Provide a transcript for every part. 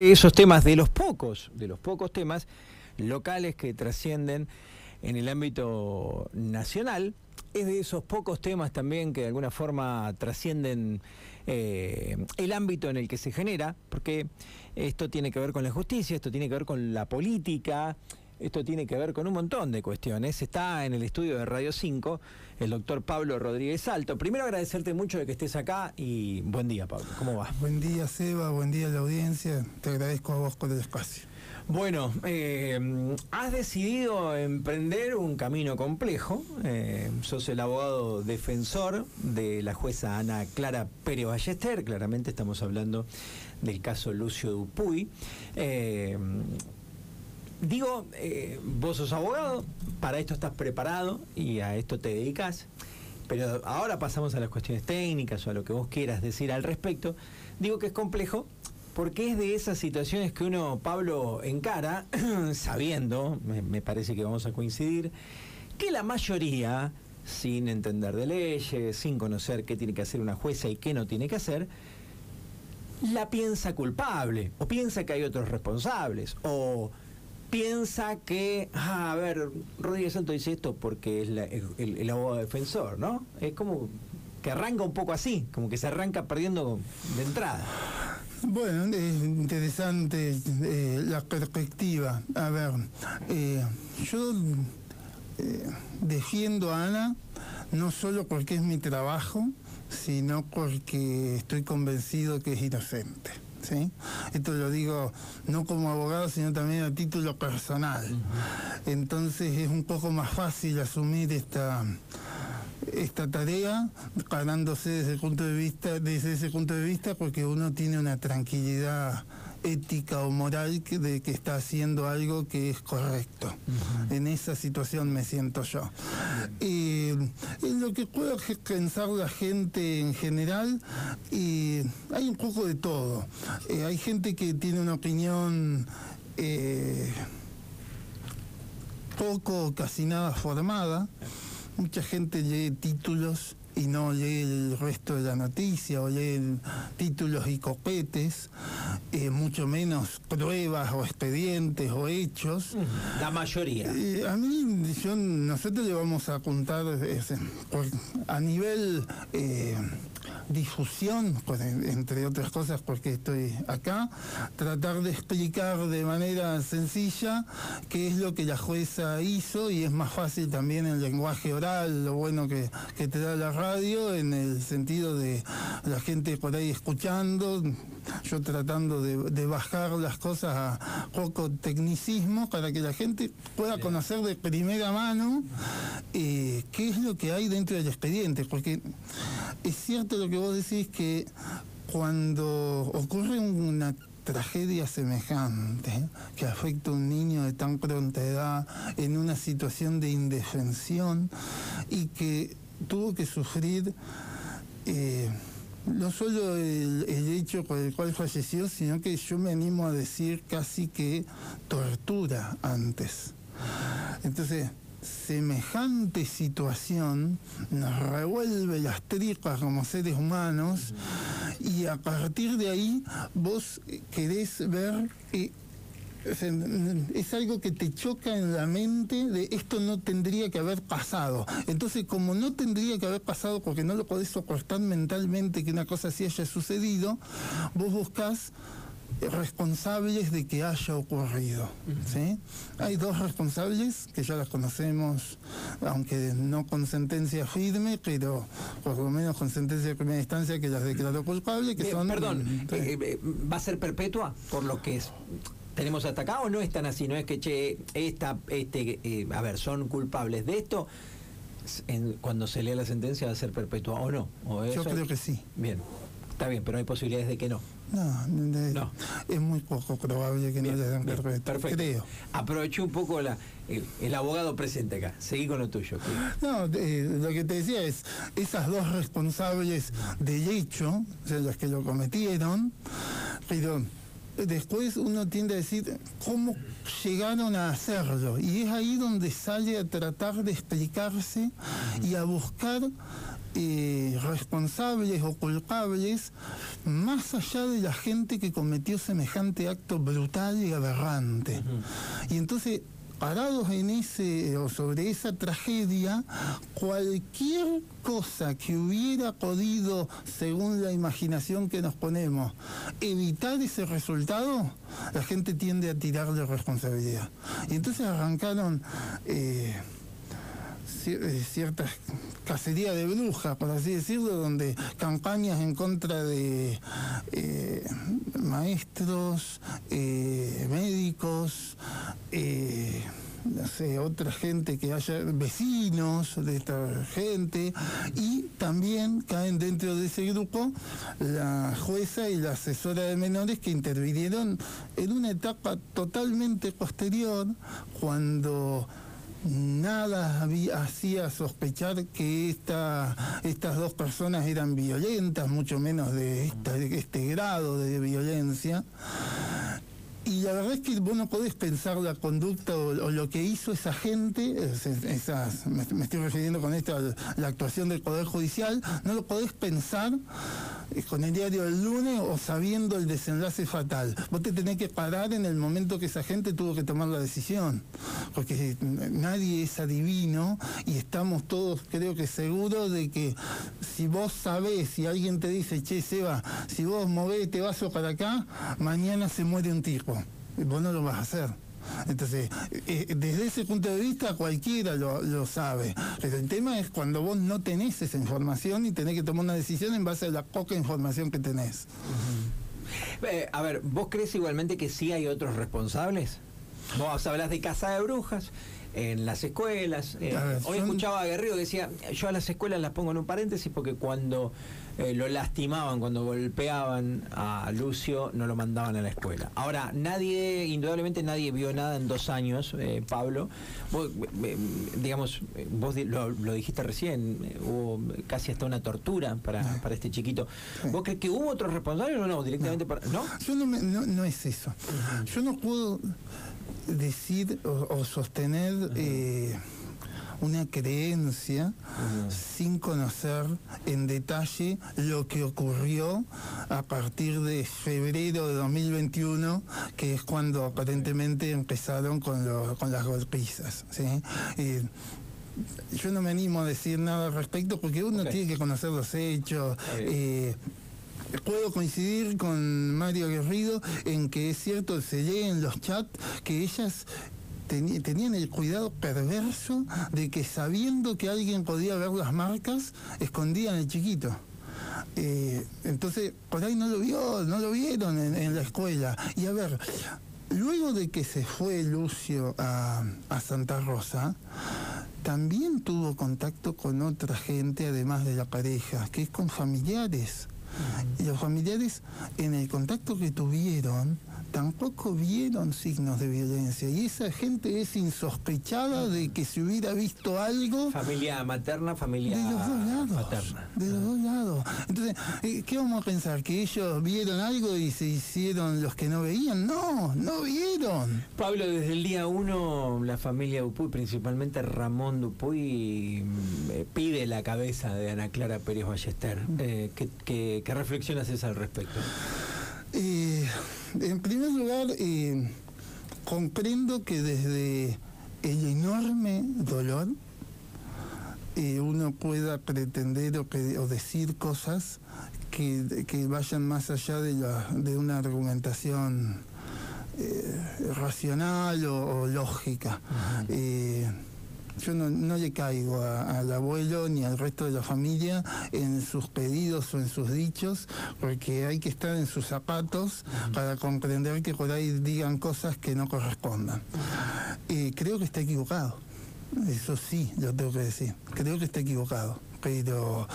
esos temas de los pocos, de los pocos temas locales que trascienden en el ámbito nacional, es de esos pocos temas también que de alguna forma trascienden eh, el ámbito en el que se genera, porque esto tiene que ver con la justicia, esto tiene que ver con la política, esto tiene que ver con un montón de cuestiones. Está en el estudio de Radio 5 el doctor Pablo Rodríguez Alto. Primero agradecerte mucho de que estés acá y buen día, Pablo. ¿Cómo va? Buen día, Seba. Buen día a la audiencia. Te agradezco a vos por el espacio. Bueno, eh, has decidido emprender un camino complejo. Eh, sos el abogado defensor de la jueza Ana Clara Pérez Ballester. Claramente estamos hablando del caso Lucio Dupuy. Eh, digo, eh, vos sos abogado, para esto estás preparado y a esto te dedicas, pero ahora pasamos a las cuestiones técnicas o a lo que vos quieras decir al respecto. Digo que es complejo porque es de esas situaciones que uno, Pablo, encara sabiendo, me, parece que vamos a coincidir, que la mayoría, sin entender de leyes, sin conocer qué tiene que hacer una jueza y qué no tiene que hacer, la piensa culpable, o piensa que hay otros responsables, o piensa que, ah, a ver, Rodríguez Santo dice esto porque es el, abogado defensor, ¿no? Es como que arranca un poco así, como que se arranca perdiendo de entrada. Bueno, es interesante eh, la perspectiva. A ver, eh, yo eh, defiendo a Ana no solo porque es mi trabajo, sino porque estoy convencido que es inocente. ¿Sí? Esto lo digo no como abogado, sino también a título personal. Entonces es un poco más fácil asumir esta esta tarea ganándose desde el punto de vista desde ese punto de vista porque uno tiene una tranquilidad ética o moral que, de que está haciendo algo que es correcto. En esa situación me siento yo. y lo que puedo pensar la gente en general, hay un poco de todo. Eh, hay gente que tiene una opinión eh, poco casi nada formada. Mucha gente lee títulos y no lee el resto de la noticia o lee títulos y copetes, eh, mucho menos pruebas o expedientes o hechos. La mayoría. Eh, a mí, nosotros le vamos a contar a nivel eh, difusión, pues, entre otras cosas porque estoy acá, tratar de explicar de manera sencilla qué es lo que la jueza hizo y es más fácil también el lenguaje oral, lo bueno que, te da la radio, en el sentido de la gente por ahí escuchando, yo tratando de, bajar las cosas a poco tecnicismo para que la gente pueda conocer de primera mano eh, qué es lo que hay dentro del expediente, porque es cierto lo que vos decís que cuando ocurre una tragedia semejante que afecta a un niño de tan pronta edad en una situación de indefensión y que tuvo que sufrir eh, no solo el, el, hecho por el cual falleció, sino que yo me animo a decir casi que tortura antes. Entonces, semejante situación nos revuelve las tripas como seres humanos y a partir de ahí vos querés ver que es algo que te choca en la mente de esto no tendría que haber pasado. Entonces, como no tendría que haber pasado porque no lo podés soportar mentalmente que una cosa así haya sucedido, vos buscas responsables de que haya ocurrido. ¿sí? Hay dos responsables que ya las conocemos, aunque no con sentencia firme, pero por lo menos con sentencia de primera instancia que las declaró culpables, que son... Perdón, eh, eh, ¿va a ser perpetua por lo que es? tenemos hasta acá o no es tan así, no es que che, esta, este, eh, a ver, son culpables de esto, cuando se lea la sentencia va a ser perpetua o no. Yo creo que sí. Bien. Está bien, pero hay posibilidades de que no. No, es muy poco probable que no le den perfecto. Creo. Aproveché un poco la, el, abogado presente acá. Seguí con lo tuyo. No, eh, lo que te decía es, esas dos responsables del hecho, o sea, las que lo cometieron, pero después uno tiende a decir cómo llegaron a hacerlo. Y es ahí donde sale a tratar de explicarse y a buscar eh, responsables o culpables más allá de la gente que cometió semejante acto brutal y aberrante. Y entonces parados en ese o sobre esa tragedia, cualquier cosa que hubiera podido, según la imaginación que nos ponemos, evitar ese resultado, la gente tiende a tirarle responsabilidad. Y entonces arrancaron eh, eh, ciertas cacerías de brujas, por así decirlo, donde campañas en contra de eh, maestros, eh, médicos, no sé, otra gente que haya, vecinos de esta gente, y también caen dentro de ese grupo la jueza y la asesora de menores que intervinieron en una etapa totalmente posterior, cuando nada hacía sospechar que esta, estas dos personas eran violentas, mucho menos de, este grado de violencia. Y la verdad es que vos no podés pensar la conducta o, lo que hizo esa gente, esas, me, estoy refiriendo con esto a la actuación del Poder Judicial, no lo podés pensar eh, con el diario del lunes o sabiendo el desenlace fatal. Vos te tenés que parar en el momento que esa gente tuvo que tomar la decisión, porque nadie es adivino y estamos todos creo que seguros de que si vos sabés, si alguien te dice, che Seba, si vos movés este vaso para acá, mañana se muere un tipo. Vos no lo vas a hacer. Entonces, eh, desde ese punto de vista cualquiera lo, sabe. Pero el tema es cuando vos no tenés esa información y tenés que tomar una decisión en base a la poca información que tenés. Eh, a ver, ¿vos crees igualmente que sí hay otros responsables? Vos hablas de casa de brujas en las escuelas. Eh, hoy escuchaba a Guerrero que decía, yo a las escuelas las pongo en un paréntesis porque cuando eh, lo lastimaban, cuando golpeaban a Lucio, no lo mandaban a la escuela. Ahora, nadie, indudablemente nadie vio nada en dos años, eh, Pablo. Vos, digamos, vos lo, dijiste recién, hubo casi hasta una tortura para, para este chiquito. ¿Vos crees que hubo otros responsables o no? Directamente no. Para, ¿no? Yo no, no es eso. Yo no puedo decir o, sostener eh, una creencia sin conocer en detalle lo que ocurrió a partir de febrero de 2021, que es cuando aparentemente empezaron con, con las golpizas. Eh, yo no me animo a decir nada al respecto porque uno tiene que conocer los hechos. Puedo coincidir con Mario Guerrido en que es cierto, se lee en los chats que ellas tenían el cuidado perverso de que sabiendo que alguien podía ver las marcas, escondían el chiquito. Eh, entonces, por ahí no lo vio, no lo vieron en, la escuela. Y a ver, luego de que se fue Lucio a, a Santa Rosa, también tuvo contacto con otra gente, además de la pareja, que es con familiares. Y los familiares, en el contacto que tuvieron, tampoco vieron signos de violencia. Y esa gente es insospechada de que se hubiera visto algo. Familia materna, familia de los dos lados, materna. De los dos lados. Entonces, eh, ¿qué vamos a pensar? ¿Que ellos vieron algo y se hicieron los que no veían? No, no vieron. Pablo, desde el día uno, la familia Dupuy, principalmente Ramón Dupuy, mm, eh, pide la cabeza de Ana Clara Pérez Ballester. Eh, ¿qué, reflexionas es al respecto? En primer lugar, eh, comprendo que desde el enorme dolor eh, uno pueda pretender o, decir cosas que, vayan más allá de, de una argumentación eh, racional o, lógica yo no, le caigo al abuelo ni al resto de la familia en sus pedidos o en sus dichos, porque hay que estar en sus zapatos para comprender que por ahí digan cosas que no correspondan. y creo que está equivocado. Eso sí, lo tengo que decir. Creo que está equivocado pero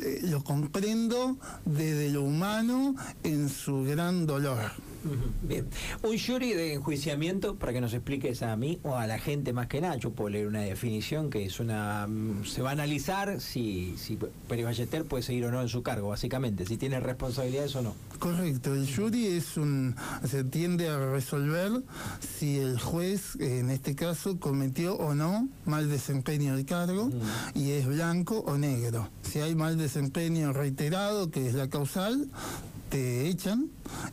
eh, lo comprendo desde lo humano en su gran dolor. Bien. Un jury de enjuiciamiento, para que nos expliques a mí o a la gente más que nada, yo puedo leer una definición que es una. Mm, se va a analizar si, si Pérez Ballester puede seguir o no en su cargo, básicamente, si tiene responsabilidades o no. Correcto, el jury es un. se tiende a resolver si el juez, en este caso, cometió o no mal desempeño del cargo mm. y es blanco o negro. Si hay mal desempeño reiterado, que es la causal, te echan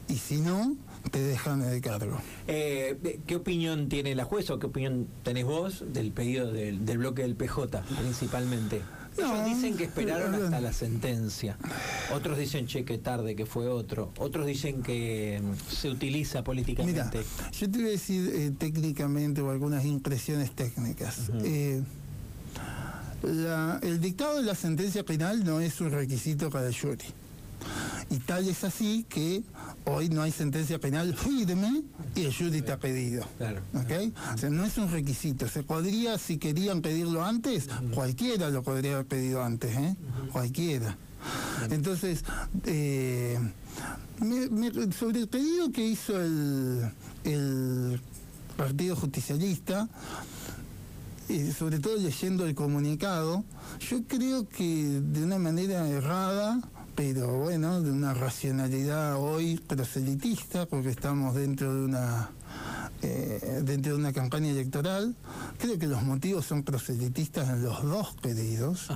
y si no, te dejan de cargo. Eh, ¿Qué opinión tiene la jueza o qué opinión tenés vos del pedido del, bloque del PJ principalmente? Ellos dicen que esperaron hasta la sentencia. Otros dicen, che, que tarde, que fue otro. Otros dicen que mm, se utiliza políticamente. yo te voy a decir eh, técnicamente o algunas impresiones técnicas. Eh, el dictado de la sentencia penal no es un requisito para el jury. Y tal es así que hoy no hay sentencia penal firme y el jury está pedido. Claro. O sea, no es un requisito. Se podría, si querían pedirlo antes, cualquiera lo podría haber pedido antes, ¿eh? Cualquiera. Entonces, eh, sobre el pedido que hizo el, el Partido Justicialista, eh, sobre todo leyendo el comunicado, yo creo que de una manera errada pero bueno, de una racionalidad hoy proselitista, porque estamos dentro de una eh, dentro de una campaña electoral. Creo que los motivos son proselitistas en los dos pedidos.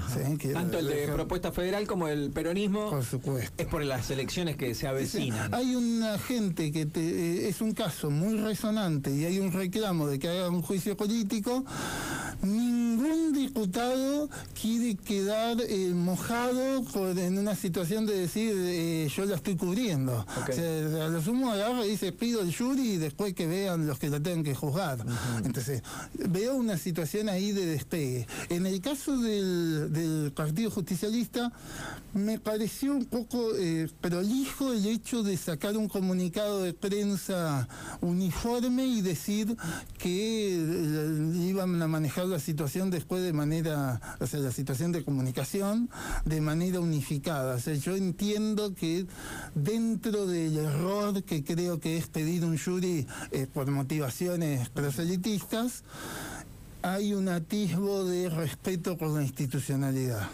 Tanto el de propuesta federal como el peronismo. Por supuesto. Es por las elecciones que se avecinan. hay una gente que eh, es un caso muy resonante y hay un reclamo de que haga un juicio político. Ningún diputado quiere quedar eh, mojado en una situación de decir yo la estoy cubriendo. a lo sumo agarra y dice pido el jury y después que vean los que la tengan que juzgar. Entonces, veo una situación ahí de despegue. En el caso del, Partido Justicialista, me pareció un poco eh, prolijo el hecho de sacar un comunicado de prensa uniforme y decir que eh, iban a manejar la situación después de manera, o sea, la situación de comunicación de manera unificada. O sea, yo entiendo que dentro del error que creo que es pedir un jury por motivaciones proselitistas, hay un atisbo de respeto por la institucionalidad.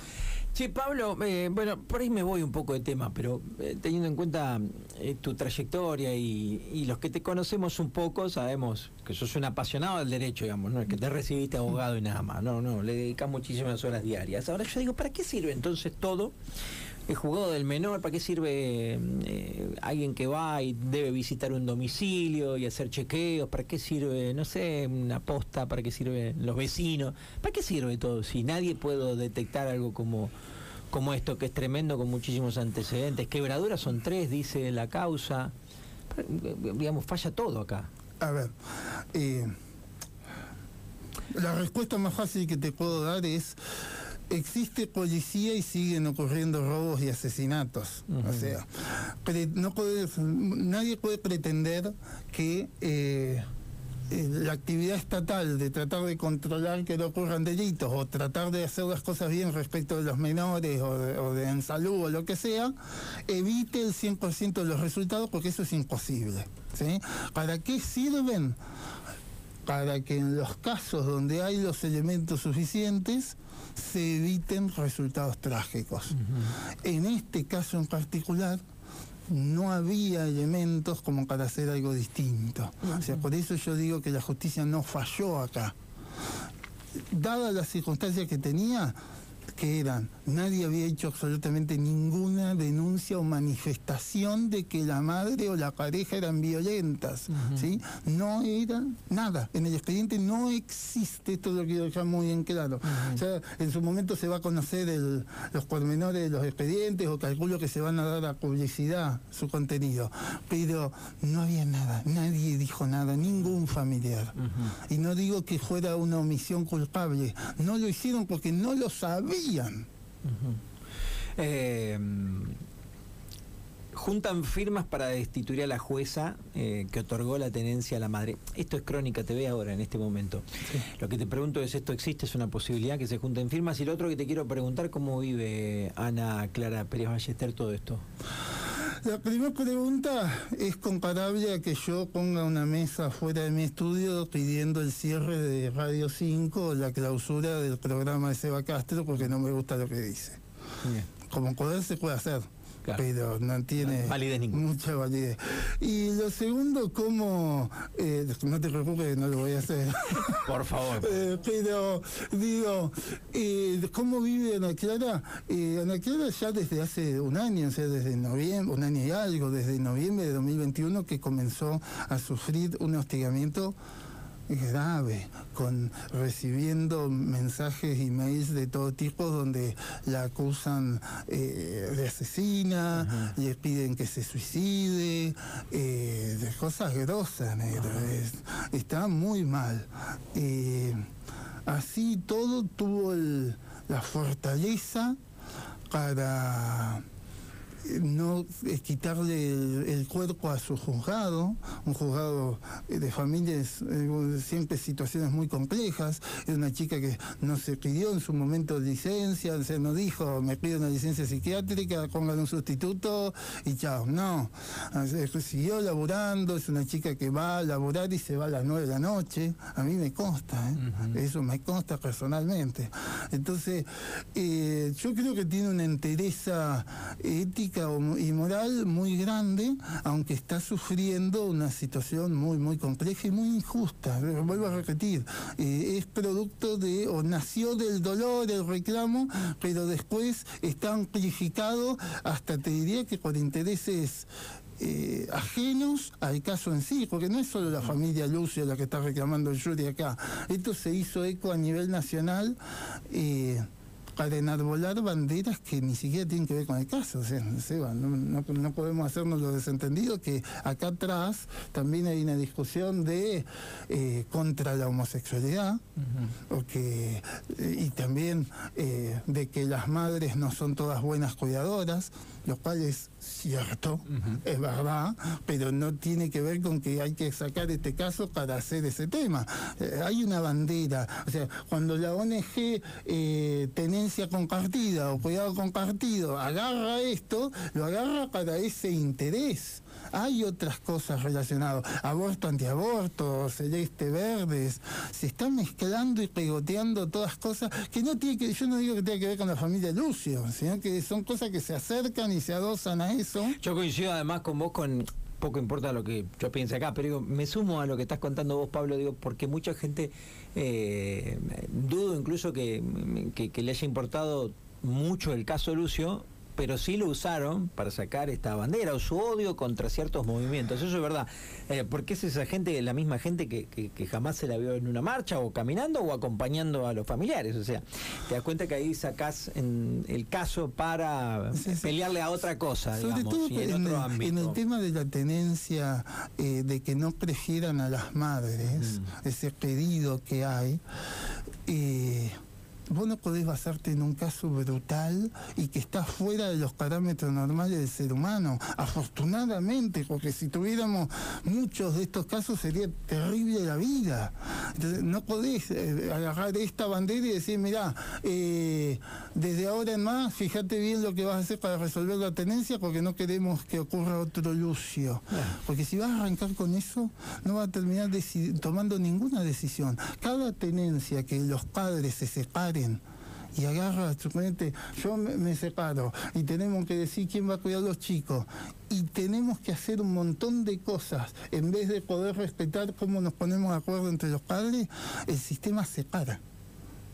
Sí, Pablo, eh, bueno, por ahí me voy un poco de tema, pero eh, teniendo en cuenta eh, tu trayectoria y, los que te conocemos un poco, sabemos que sos un apasionado del derecho, digamos, no que te recibiste abogado y nada más, no, no, le dedicas muchísimas horas diarias. Ahora yo digo, ¿para qué sirve entonces todo el jugado del menor, ¿para qué sirve eh, alguien que va y debe visitar un domicilio y hacer chequeos? ¿Para qué sirve, no sé, una posta? ¿Para qué sirven los vecinos? ¿Para qué sirve todo? Si nadie puede detectar algo como, como esto, que es tremendo, con muchísimos antecedentes. Quebraduras son tres, dice la causa. Digamos, falla todo acá. A ver, eh, la respuesta más fácil que te puedo dar es existe policía y siguen ocurriendo robos y asesinatos. O sea, no nadie puede pretender que eh, eh, la actividad estatal de tratar de controlar que no ocurran delitos o tratar de hacer las cosas bien respecto de los menores o de, en salud o lo que sea, evite el 100% de los resultados porque eso es imposible. ¿Para qué sirven? Para que en los casos donde hay los elementos suficientes, se eviten resultados trágicos. En este caso en particular, no había elementos como para hacer algo distinto. O sea, por eso yo digo que la justicia no falló acá. Dadas las circunstancias que tenía, que eran, nadie había hecho absolutamente ninguna denuncia o manifestación de que la madre o la pareja eran violentas, ¿sí? No era nada. En el expediente no existe, esto lo quiero dejar muy bien claro. en su momento se va a conocer los pormenores de los expedientes o calculo que se van a dar a publicidad su contenido, pero no había nada, nadie dijo nada, ningún familiar. Y no digo que fuera una omisión culpable, no lo hicieron porque no lo sabían eh, juntan firmas para destituir a la jueza eh, que otorgó la tenencia a la madre. Esto es Crónica TV ahora, en este momento. Lo que te pregunto es, ¿esto existe? ¿Es una posibilidad que se junten firmas? Y lo otro que te quiero preguntar, ¿cómo vive Ana Clara Pérez Ballester todo esto? La primera pregunta es comparable a que yo ponga una mesa fuera de mi estudio pidiendo el cierre de Radio 5 o la clausura del programa de Seba Castro porque no me gusta lo que dice. Como poder se puede hacer pero no tiene mucha validez. Y lo segundo, cómo, eh, no te preocupes, no lo voy a hacer. Por favor. Eh, pero digo, eh, ¿cómo vive Ana Clara? Ana Clara ya desde hace un año, o sea, desde noviembre, un año y algo, desde noviembre de 2021 que comenzó a sufrir un hostigamiento grave, con recibiendo mensajes y mails de todo tipo donde la acusan eh, de asesina, le piden que se suicide, eh, de cosas grosas, está muy mal. Eh, así todo tuvo la fortaleza para no quitarle el, cuerpo a su juzgado, un juzgado de familias, eh, siempre situaciones muy complejas, es una chica que no se pidió en su momento licencia, se nos dijo, me pido una licencia psiquiátrica, pongan un sustituto y chao, no, siguió laborando, es una chica que va a laborar y se va a las nueve de la noche, a mí me consta, ¿eh? eso me consta personalmente. Entonces, eh, yo creo que tiene una entereza ética y moral muy grande, aunque está sufriendo una situación muy, muy compleja y muy injusta. Vuelvo a repetir, eh, es producto de, o nació del dolor, el reclamo, pero después está amplificado hasta te diría que por intereses eh, ajenos al caso en sí, porque no es solo la familia Lucio la que está reclamando el jury acá. Esto se hizo eco a nivel nacional. Eh, para enarbolar banderas que ni siquiera tienen que ver con el caso. O sea, no, podemos hacernos los desentendidos que acá atrás también hay una discusión de eh, contra la homosexualidad eh, y también eh, de que las madres no son todas buenas cuidadoras, lo cual es cierto, es verdad, pero no tiene que ver con que hay que sacar este caso para hacer ese tema. hay una bandera, o sea, cuando la ONG tenés compartida o cuidado compartido agarra esto, lo agarra para ese interés. Hay otras cosas relacionadas, aborto, antiaborto, celeste, verdes, se están mezclando y pegoteando todas cosas que no tiene que, yo no digo que tenga que ver con la familia Lucio, sino que son cosas que se acercan y se adosan a eso. Yo coincido además con vos con poco importa lo que yo piense acá, pero digo, me sumo a lo que estás contando vos, Pablo, digo, porque mucha gente eh, dudo incluso que, que, le haya importado mucho el caso Lucio, pero sí lo usaron para sacar esta bandera o su odio contra ciertos movimientos. Eso es verdad. Eh, porque es esa gente, la misma gente que, que, jamás se la vio en una marcha o caminando o acompañando a los familiares. O sea, te das cuenta que ahí sacás en el caso para pelearle a otra cosa, Sobre todo en, otro ámbito. En el tema de la tenencia eh, de que no prefieran a las madres, mm. ese pedido que hay. Eh, vos no podés basarte en un caso brutal y que está fuera de los parámetros normales del ser humano. Afortunadamente, porque si tuviéramos muchos de estos casos sería terrible la vida. Entonces, no podés eh, agarrar esta bandera y decir, mirá, eh, desde ahora en más, fíjate bien lo que vas a hacer para resolver la tenencia porque no queremos que ocurra otro Lucio. Porque si vas a arrancar con eso, no vas a terminar tomando ninguna decisión. Cada tenencia que los padres se separen, y agarra, suponete, yo me, separo. Y tenemos que decir quién va a cuidar a los chicos. Y tenemos que hacer un montón de cosas. En vez de poder respetar cómo nos ponemos de acuerdo entre los padres, el sistema separa.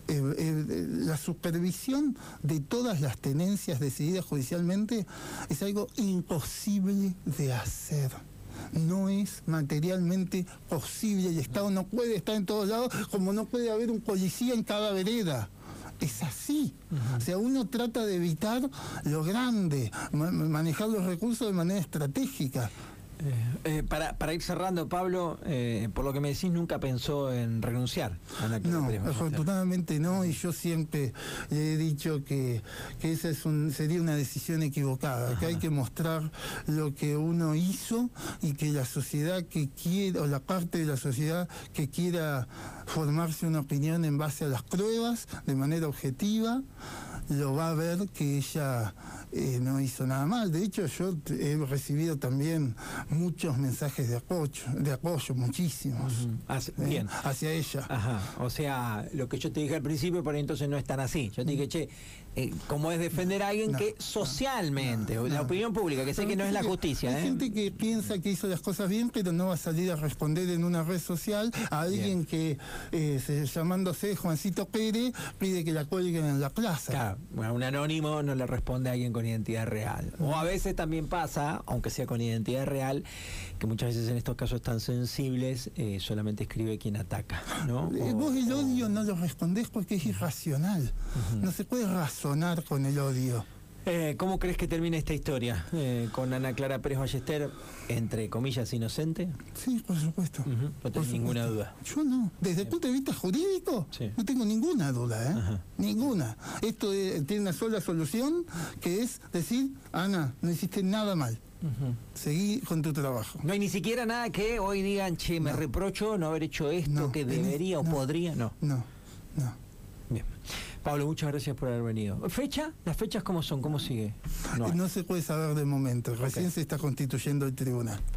la supervisión de todas las tenencias decididas judicialmente es algo imposible de hacer no es materialmente posible. El Estado no puede estar en todos lados como no puede haber un policía en cada vereda. Es así. O sea, uno trata de evitar lo grande, manejar los recursos de manera estratégica. Eh, eh, para, para, ir cerrando, Pablo, eh, por lo que me decís, nunca pensó en renunciar a la No, afortunadamente no, y yo siempre le he dicho que, esa es un, sería una decisión equivocada, que hay que mostrar lo que uno hizo y que la sociedad que quiera, o la parte de la sociedad que quiera formarse una opinión en base a las pruebas, de manera objetiva, lo va a ver que ella no hizo nada mal. De hecho, yo he recibido también muchos mensajes de apoyo, de apoyo muchísimos. Uh bien. Hacia ella. Ajá. O sea, lo que yo te dije al principio, por entonces no es tan así. Yo te dije, che, eh, ¿cómo es defender a alguien que socialmente, la opinión pública, que sé que no es la justicia. Hay gente que piensa que hizo las cosas bien, pero no va a salir a responder en una red social a alguien que, llamándose Juancito Pérez, pide que la cuelguen en la plaza. Claro, bueno, un anónimo no le responde a alguien con identidad real. O a veces también pasa, aunque sea con identidad real, que muchas veces en estos casos tan sensibles eh, solamente escribe quien ataca. ¿no? Eh, vos el odio no lo respondés porque es irracional. No se puede razonar con el odio. Eh, ¿Cómo crees que termina esta historia con Ana Clara Pérez Ballester, entre comillas, inocente? Sí, por supuesto. No tengo ninguna duda. Yo no. Desde el punto de vista jurídico, no tengo ninguna duda, ¿eh? Ninguna. Esto tiene una sola solución, que es decir, Ana, no hiciste nada mal. Seguí con tu trabajo. No hay ni siquiera nada que hoy digan, che, me reprocho no haber hecho esto que debería o podría, no. No, no. Pablo, muchas gracias por haber venido. ¿Fecha? ¿Las fechas cómo son? ¿Cómo sigue? No, se puede saber de momento. Recién se está constituyendo el tribunal.